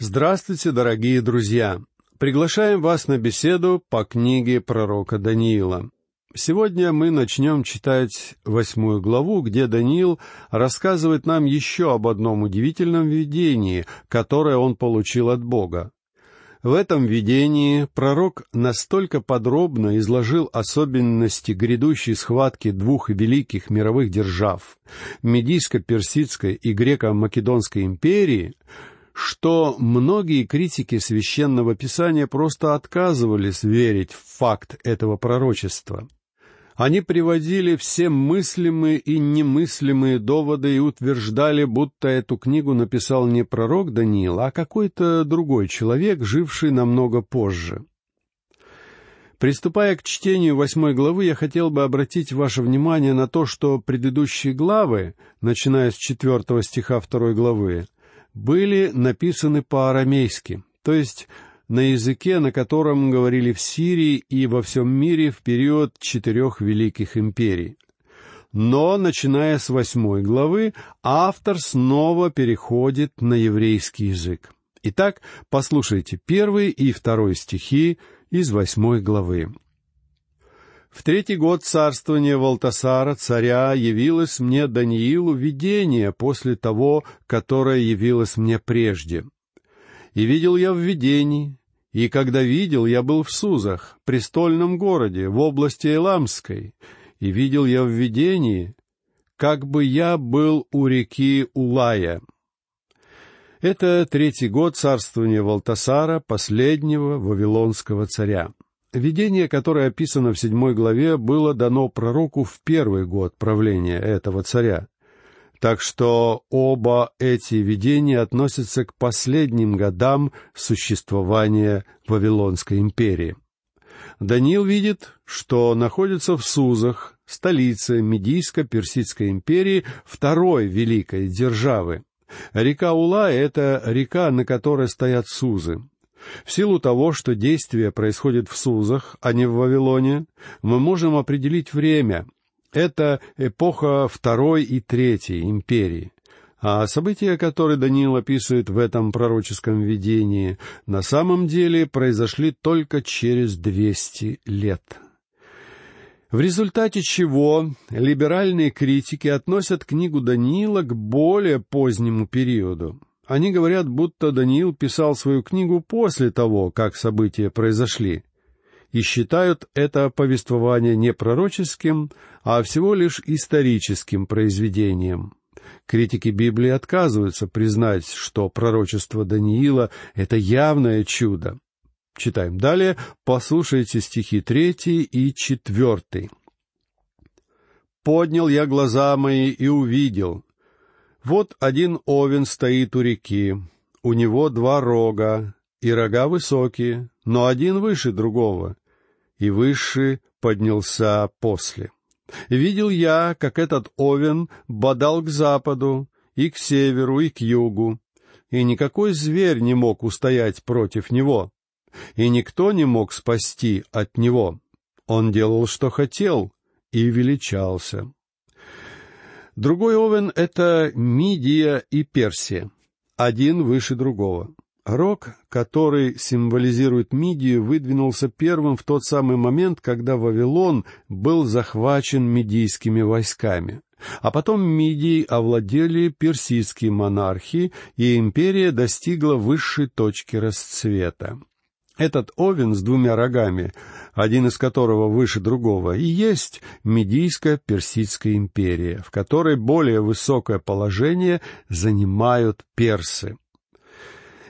Здравствуйте, дорогие друзья! Приглашаем вас на беседу по книге пророка Даниила. Сегодня мы начнем читать восьмую главу, где Даниил рассказывает нам еще об одном удивительном видении, которое он получил от Бога. В этом видении пророк настолько подробно изложил особенности грядущей схватки двух великих мировых держав — Медийско-Персидской и Греко-Македонской империи — что многие критики священного писания просто отказывались верить в факт этого пророчества. Они приводили все мыслимые и немыслимые доводы и утверждали, будто эту книгу написал не пророк Даниил, а какой-то другой человек, живший намного позже. Приступая к чтению восьмой главы, я хотел бы обратить ваше внимание на то, что предыдущие главы, начиная с четвертого стиха второй главы, были написаны по-арамейски, то есть на языке, на котором говорили в Сирии и во всем мире в период четырех великих империй. Но, начиная с восьмой главы, автор снова переходит на еврейский язык. Итак, послушайте первый и второй стихи из восьмой главы. В третий год царствования Валтасара, царя, явилось мне Даниилу видение после того, которое явилось мне прежде. И видел я в видении, и когда видел, я был в Сузах, престольном городе, в области Эламской, и видел я в видении, как бы я был у реки Улая. Это третий год царствования Валтасара, последнего вавилонского царя. Видение, которое описано в седьмой главе, было дано пророку в первый год правления этого царя. Так что оба эти видения относятся к последним годам существования Вавилонской империи. Даниил видит, что находится в Сузах, столице Медийско-Персидской империи, второй великой державы. Река Ула — это река, на которой стоят Сузы. В силу того, что действие происходит в Сузах, а не в Вавилоне, мы можем определить время. Это эпоха Второй и Третьей империи. А события, которые Даниил описывает в этом пророческом видении, на самом деле произошли только через двести лет. В результате чего либеральные критики относят книгу Даниила к более позднему периоду. Они говорят, будто Даниил писал свою книгу после того, как события произошли, и считают это повествование не пророческим, а всего лишь историческим произведением. Критики Библии отказываются признать, что пророчество Даниила — это явное чудо. Читаем далее, послушайте стихи третий и четвертый. «Поднял я глаза мои и увидел, вот один овен стоит у реки, у него два рога, и рога высокие, но один выше другого, и выше поднялся после. Видел я, как этот овен бодал к западу, и к северу, и к югу, и никакой зверь не мог устоять против него, и никто не мог спасти от него. Он делал, что хотел, и величался. Другой овен — это Мидия и Персия, один выше другого. Рог, который символизирует Мидию, выдвинулся первым в тот самый момент, когда Вавилон был захвачен мидийскими войсками. А потом Мидией овладели персидские монархи, и империя достигла высшей точки расцвета. Этот овен с двумя рогами, один из которого выше другого, и есть Медийско-Персидская империя, в которой более высокое положение занимают персы.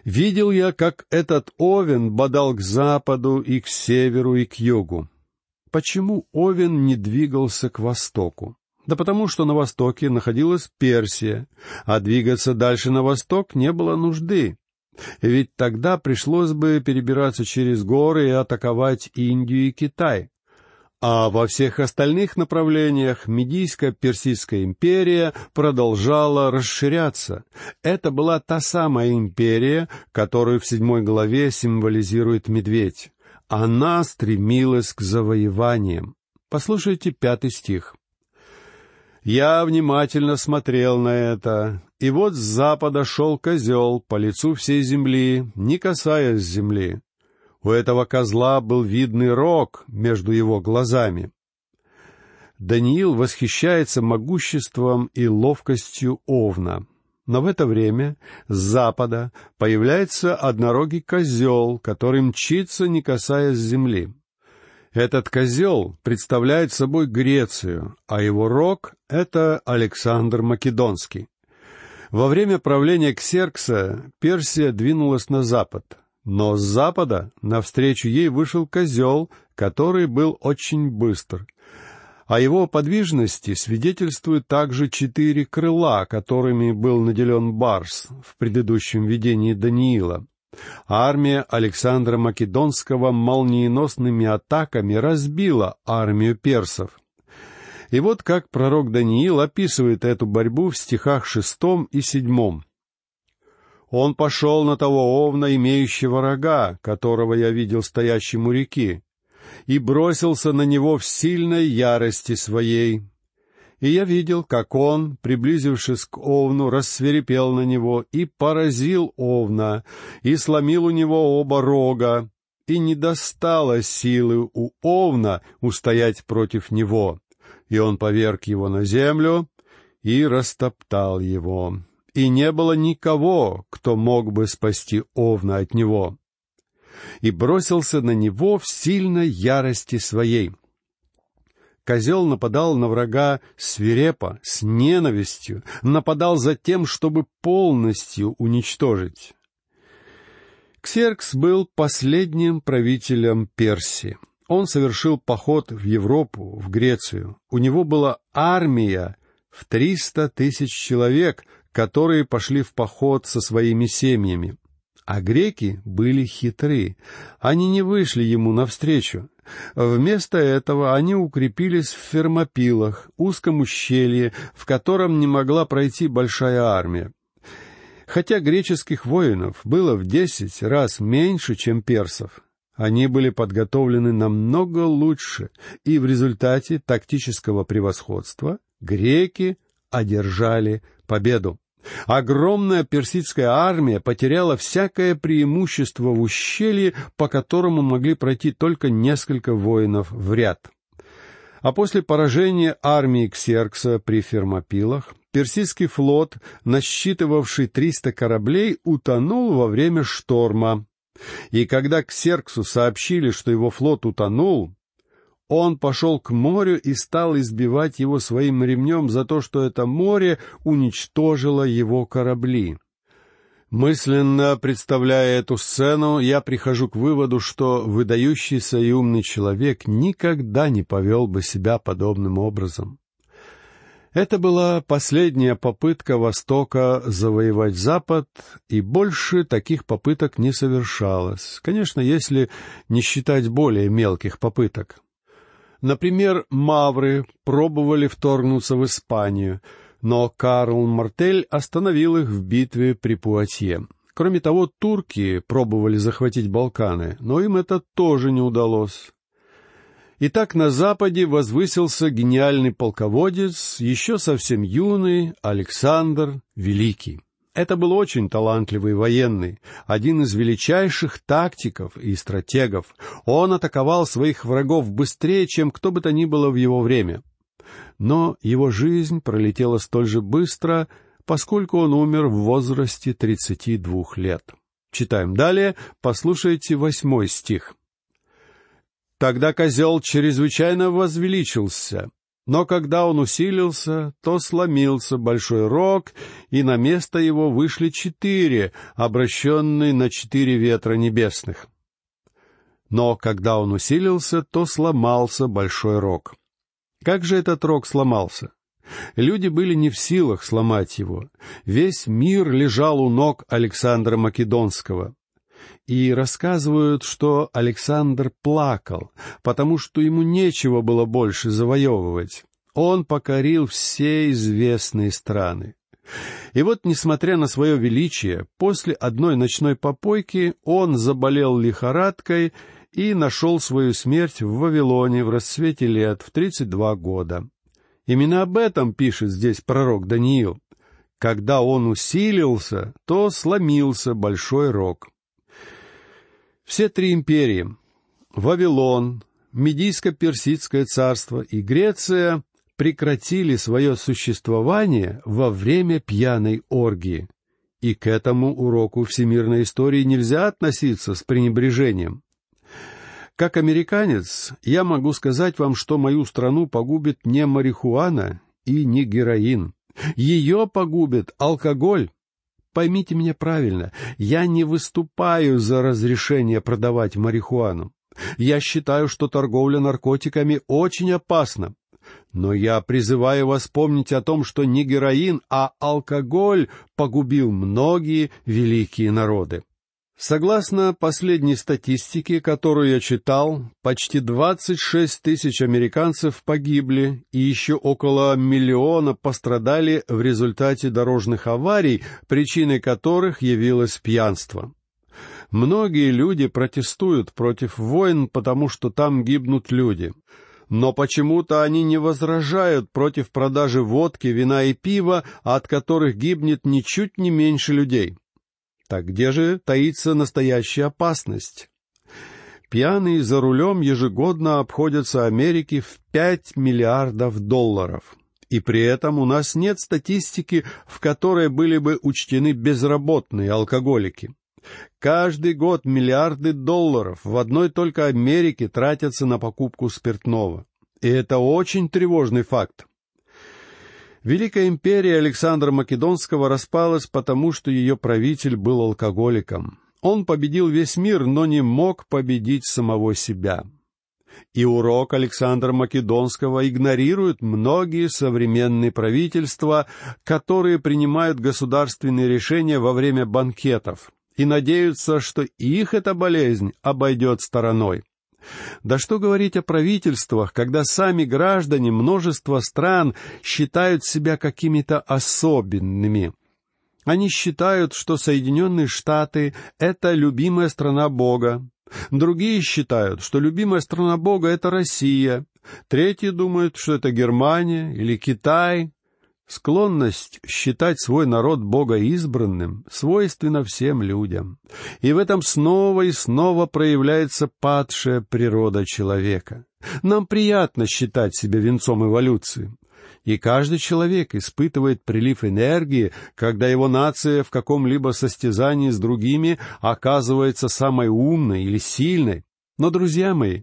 Видел я, как этот овен бодал к западу и к северу и к югу. Почему овен не двигался к востоку? Да потому что на востоке находилась Персия, а двигаться дальше на восток не было нужды. Ведь тогда пришлось бы перебираться через горы и атаковать Индию и Китай. А во всех остальных направлениях Медийско-Персидская империя продолжала расширяться. Это была та самая империя, которую в седьмой главе символизирует медведь. Она стремилась к завоеваниям. Послушайте пятый стих. Я внимательно смотрел на это, и вот с запада шел козел по лицу всей земли, не касаясь земли. У этого козла был видный рог между его глазами. Даниил восхищается могуществом и ловкостью овна. Но в это время с запада появляется однорогий козел, который мчится, не касаясь земли. Этот козел представляет собой Грецию, а его рог — это Александр Македонский. Во время правления Ксеркса Персия двинулась на запад, но с запада навстречу ей вышел козел, который был очень быстр. О его подвижности свидетельствуют также четыре крыла, которыми был наделен Барс в предыдущем видении Даниила. Армия Александра Македонского молниеносными атаками разбила армию персов. И вот как пророк Даниил описывает эту борьбу в стихах шестом и седьмом. «Он пошел на того овна, имеющего рога, которого я видел стоящим у реки, и бросился на него в сильной ярости своей. И я видел, как он, приблизившись к овну, рассверепел на него и поразил овна, и сломил у него оба рога, и не достало силы у овна устоять против него. И он поверг его на землю и растоптал его. И не было никого, кто мог бы спасти овна от него и бросился на него в сильной ярости своей. Козел нападал на врага свирепо, с ненавистью, нападал за тем, чтобы полностью уничтожить. Ксеркс был последним правителем Персии. Он совершил поход в Европу, в Грецию. У него была армия в триста тысяч человек, которые пошли в поход со своими семьями. А греки были хитры. Они не вышли ему навстречу. Вместо этого они укрепились в Фермопилах, узком ущелье, в котором не могла пройти большая армия. Хотя греческих воинов было в десять раз меньше, чем персов, они были подготовлены намного лучше, и в результате тактического превосходства греки одержали победу. Огромная персидская армия потеряла всякое преимущество в ущелье, по которому могли пройти только несколько воинов в ряд. А после поражения армии Ксеркса при Фермопилах, персидский флот, насчитывавший триста кораблей, утонул во время шторма. И когда Ксерксу сообщили, что его флот утонул, он пошел к морю и стал избивать его своим ремнем за то, что это море уничтожило его корабли. Мысленно представляя эту сцену, я прихожу к выводу, что выдающийся и умный человек никогда не повел бы себя подобным образом. Это была последняя попытка Востока завоевать Запад, и больше таких попыток не совершалось, конечно, если не считать более мелких попыток. Например, мавры пробовали вторгнуться в Испанию, но Карл Мартель остановил их в битве при Пуатье. Кроме того, турки пробовали захватить Балканы, но им это тоже не удалось. Итак, на Западе возвысился гениальный полководец, еще совсем юный Александр Великий. Это был очень талантливый военный, один из величайших тактиков и стратегов. Он атаковал своих врагов быстрее, чем кто бы то ни было в его время. Но его жизнь пролетела столь же быстро, поскольку он умер в возрасте тридцати двух лет. Читаем далее, послушайте восьмой стих. «Тогда козел чрезвычайно возвеличился, но когда он усилился, то сломился большой рог, и на место его вышли четыре, обращенные на четыре ветра небесных. Но когда он усилился, то сломался большой рог. Как же этот рог сломался? Люди были не в силах сломать его. Весь мир лежал у ног Александра Македонского и рассказывают, что Александр плакал, потому что ему нечего было больше завоевывать. Он покорил все известные страны. И вот, несмотря на свое величие, после одной ночной попойки он заболел лихорадкой и нашел свою смерть в Вавилоне в расцвете лет в тридцать два года. Именно об этом пишет здесь пророк Даниил. Когда он усилился, то сломился большой рог. Все три империи — Вавилон, Медийско-Персидское царство и Греция — прекратили свое существование во время пьяной оргии. И к этому уроку всемирной истории нельзя относиться с пренебрежением. Как американец, я могу сказать вам, что мою страну погубит не марихуана и не героин. Ее погубит алкоголь. Поймите меня правильно, я не выступаю за разрешение продавать марихуану. Я считаю, что торговля наркотиками очень опасна. Но я призываю вас помнить о том, что не героин, а алкоголь погубил многие великие народы. Согласно последней статистике, которую я читал, почти 26 тысяч американцев погибли и еще около миллиона пострадали в результате дорожных аварий, причиной которых явилось пьянство. Многие люди протестуют против войн, потому что там гибнут люди. Но почему-то они не возражают против продажи водки, вина и пива, от которых гибнет ничуть не меньше людей. Так где же таится настоящая опасность? Пьяные за рулем ежегодно обходятся Америке в пять миллиардов долларов. И при этом у нас нет статистики, в которой были бы учтены безработные алкоголики. Каждый год миллиарды долларов в одной только Америке тратятся на покупку спиртного. И это очень тревожный факт. Великая империя Александра Македонского распалась потому, что ее правитель был алкоголиком. Он победил весь мир, но не мог победить самого себя. И урок Александра Македонского игнорируют многие современные правительства, которые принимают государственные решения во время банкетов и надеются, что их эта болезнь обойдет стороной. Да что говорить о правительствах, когда сами граждане множества стран считают себя какими-то особенными. Они считают, что Соединенные Штаты — это любимая страна Бога. Другие считают, что любимая страна Бога — это Россия. Третьи думают, что это Германия или Китай. Склонность считать свой народ богоизбранным свойственна всем людям, и в этом снова и снова проявляется падшая природа человека. Нам приятно считать себя венцом эволюции, и каждый человек испытывает прилив энергии, когда его нация в каком-либо состязании с другими оказывается самой умной или сильной. Но, друзья мои,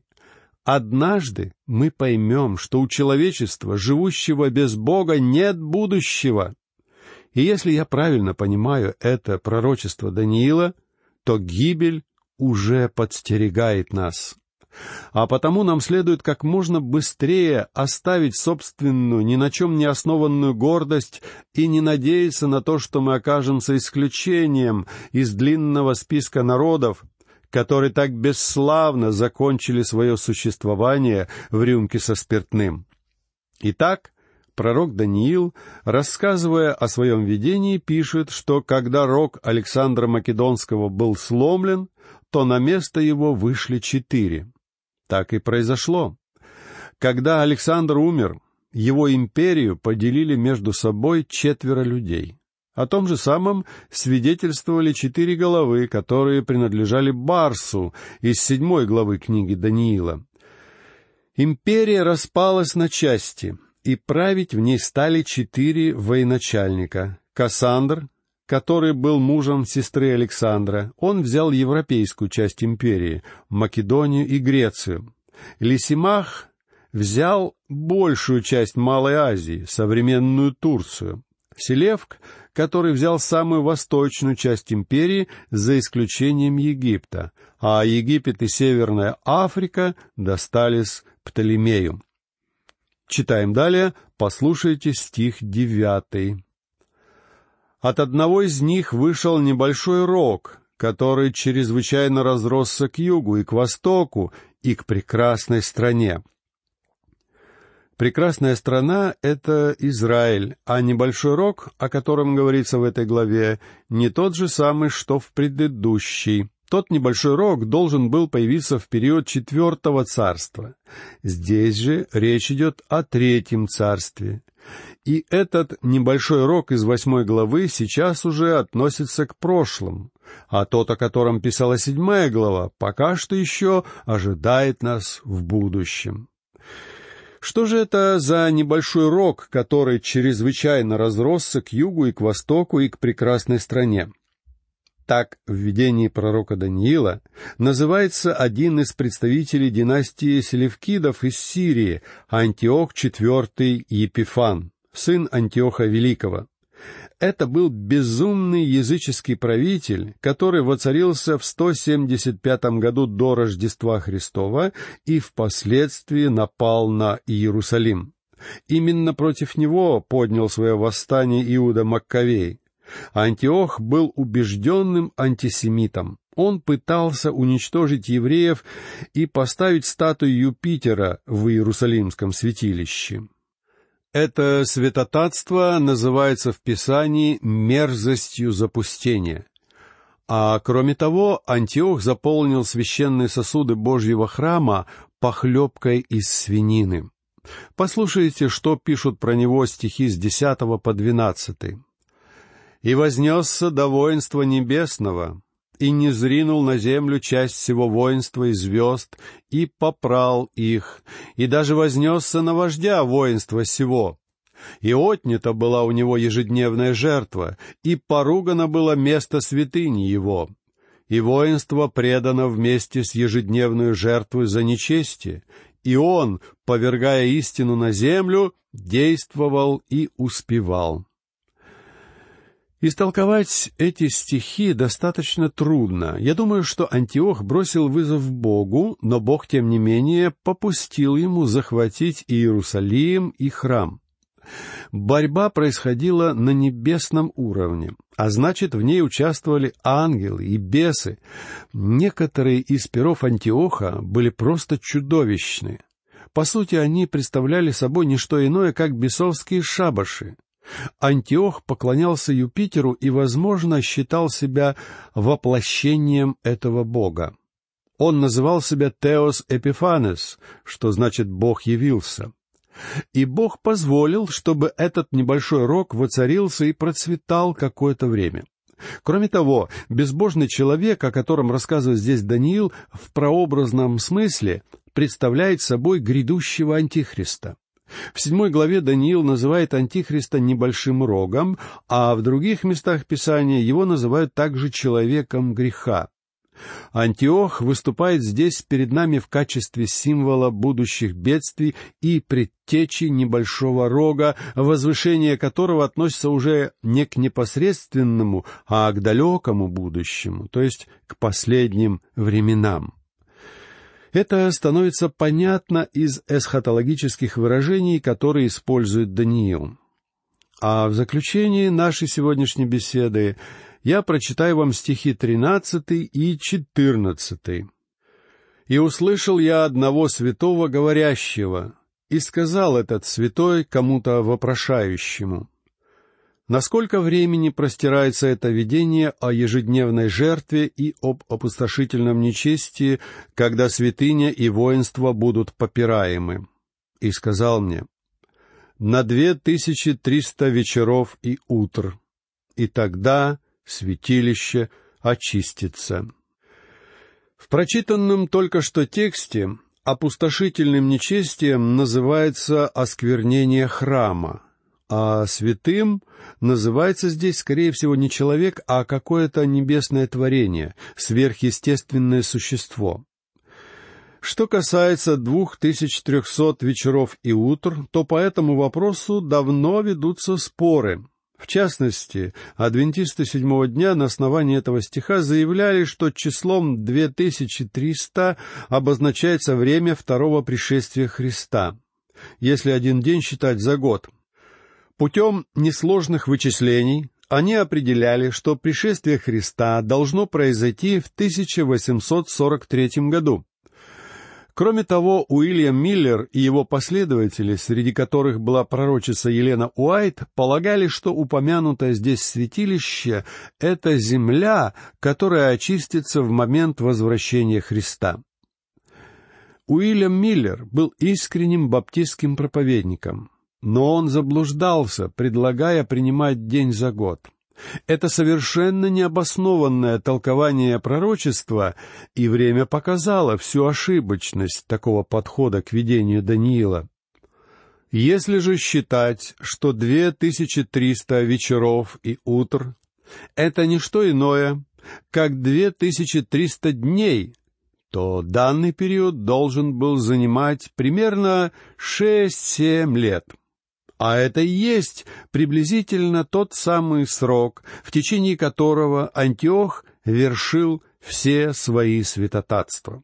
Однажды мы поймем, что у человечества, живущего без Бога, нет будущего. И если я правильно понимаю это пророчество Даниила, то гибель уже подстерегает нас. А потому нам следует как можно быстрее оставить собственную, ни на чем не основанную гордость и не надеяться на то, что мы окажемся исключением из длинного списка народов, которые так бесславно закончили свое существование в рюмке со спиртным. Итак, пророк Даниил, рассказывая о своем видении, пишет, что когда рог Александра Македонского был сломлен, то на место его вышли четыре. Так и произошло. Когда Александр умер, его империю поделили между собой четверо людей. О том же самом свидетельствовали четыре головы, которые принадлежали Барсу из седьмой главы книги Даниила. Империя распалась на части, и править в ней стали четыре военачальника. Кассандр, который был мужем сестры Александра, он взял европейскую часть империи, Македонию и Грецию. Лисимах взял большую часть Малой Азии, современную Турцию. Селевк который взял самую восточную часть империи за исключением Египта, а Египет и Северная Африка достались Птолемею. Читаем далее, послушайте стих девятый. От одного из них вышел небольшой рог, который чрезвычайно разросся к югу и к востоку и к прекрасной стране. Прекрасная страна — это Израиль, а небольшой рог, о котором говорится в этой главе, не тот же самый, что в предыдущей. Тот небольшой рог должен был появиться в период четвертого царства. Здесь же речь идет о третьем царстве. И этот небольшой рог из восьмой главы сейчас уже относится к прошлому, а тот, о котором писала седьмая глава, пока что еще ожидает нас в будущем. Что же это за небольшой рог, который чрезвычайно разросся к югу и к востоку и к прекрасной стране? Так в видении пророка Даниила называется один из представителей династии Селевкидов из Сирии, Антиох IV Епифан, сын Антиоха Великого. Это был безумный языческий правитель, который воцарился в 175 году до Рождества Христова и впоследствии напал на Иерусалим. Именно против него поднял свое восстание Иуда Маккавей. Антиох был убежденным антисемитом. Он пытался уничтожить евреев и поставить статую Юпитера в Иерусалимском святилище. Это святотатство называется в Писании мерзостью запустения. А кроме того, Антиох заполнил священные сосуды Божьего храма похлебкой из свинины. Послушайте, что пишут про него стихи с десятого по двенадцатый и вознесся до воинства небесного, и не зринул на землю часть всего воинства и звезд, и попрал их, и даже вознесся на вождя воинства сего. И отнята была у него ежедневная жертва, и поругано было место святыни его. И воинство предано вместе с ежедневной жертвой за нечестие, и он, повергая истину на землю, действовал и успевал. Истолковать эти стихи достаточно трудно. Я думаю, что Антиох бросил вызов Богу, но Бог, тем не менее, попустил ему захватить Иерусалим и храм. Борьба происходила на небесном уровне, а значит, в ней участвовали ангелы и бесы. Некоторые из перов Антиоха были просто чудовищны. По сути, они представляли собой не что иное, как бесовские шабаши. Антиох поклонялся Юпитеру и, возможно, считал себя воплощением этого бога. Он называл себя Теос Эпифанес, что значит «Бог явился». И Бог позволил, чтобы этот небольшой рог воцарился и процветал какое-то время. Кроме того, безбожный человек, о котором рассказывает здесь Даниил, в прообразном смысле представляет собой грядущего антихриста. В седьмой главе Даниил называет Антихриста небольшим рогом, а в других местах Писания его называют также человеком греха. Антиох выступает здесь перед нами в качестве символа будущих бедствий и предтечи небольшого рога, возвышение которого относится уже не к непосредственному, а к далекому будущему, то есть к последним временам. Это становится понятно из эсхатологических выражений, которые использует Даниил. А в заключении нашей сегодняшней беседы я прочитаю вам стихи 13 и 14. «И услышал я одного святого говорящего, и сказал этот святой кому-то вопрошающему, Насколько времени простирается это видение о ежедневной жертве и об опустошительном нечестии, когда святыня и воинство будут попираемы? И сказал мне, на две тысячи триста вечеров и утр, и тогда святилище очистится. В прочитанном только что тексте опустошительным нечестием называется осквернение храма, а святым называется здесь, скорее всего, не человек, а какое-то небесное творение, сверхъестественное существо. Что касается двух тысяч трехсот вечеров и утр, то по этому вопросу давно ведутся споры. В частности, адвентисты седьмого дня на основании этого стиха заявляли, что числом две тысячи триста обозначается время второго пришествия Христа, если один день считать за год, Путем несложных вычислений они определяли, что пришествие Христа должно произойти в 1843 году. Кроме того, Уильям Миллер и его последователи, среди которых была пророчица Елена Уайт, полагали, что упомянутое здесь святилище — это земля, которая очистится в момент возвращения Христа. Уильям Миллер был искренним баптистским проповедником, но он заблуждался, предлагая принимать день за год — это совершенно необоснованное толкование пророчества, и время показало всю ошибочность такого подхода к видению Даниила. Если же считать, что две тысячи триста вечеров и утр — это не что иное, как две тысячи триста дней, то данный период должен был занимать примерно шесть-семь лет — а это и есть приблизительно тот самый срок, в течение которого Антиох вершил все свои святотатства.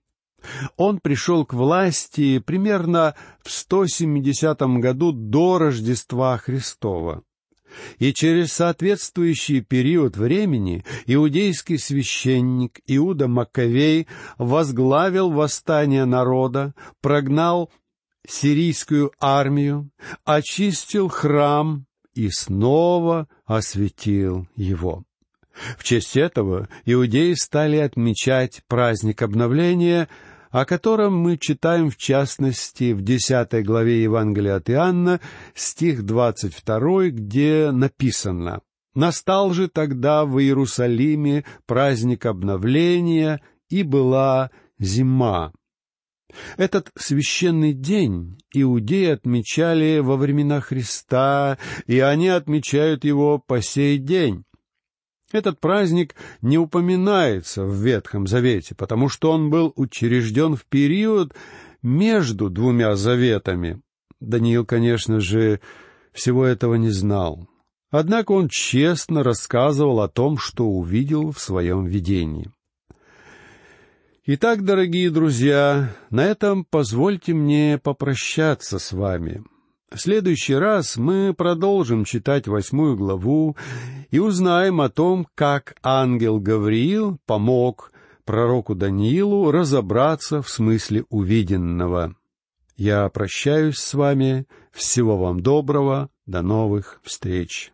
Он пришел к власти примерно в 170 году до Рождества Христова. И через соответствующий период времени иудейский священник Иуда Маковей возглавил восстание народа, прогнал сирийскую армию, очистил храм и снова осветил его. В честь этого иудеи стали отмечать праздник обновления, о котором мы читаем в частности в десятой главе Евангелия от Иоанна, стих двадцать второй, где написано «Настал же тогда в Иерусалиме праздник обновления, и была зима». Этот священный день иудеи отмечали во времена Христа, и они отмечают его по сей день. Этот праздник не упоминается в Ветхом Завете, потому что он был учрежден в период между двумя заветами. Даниил, конечно же, всего этого не знал. Однако он честно рассказывал о том, что увидел в своем видении. Итак, дорогие друзья, на этом позвольте мне попрощаться с вами. В следующий раз мы продолжим читать восьмую главу и узнаем о том, как ангел Гавриил помог пророку Даниилу разобраться в смысле увиденного. Я прощаюсь с вами. Всего вам доброго. До новых встреч.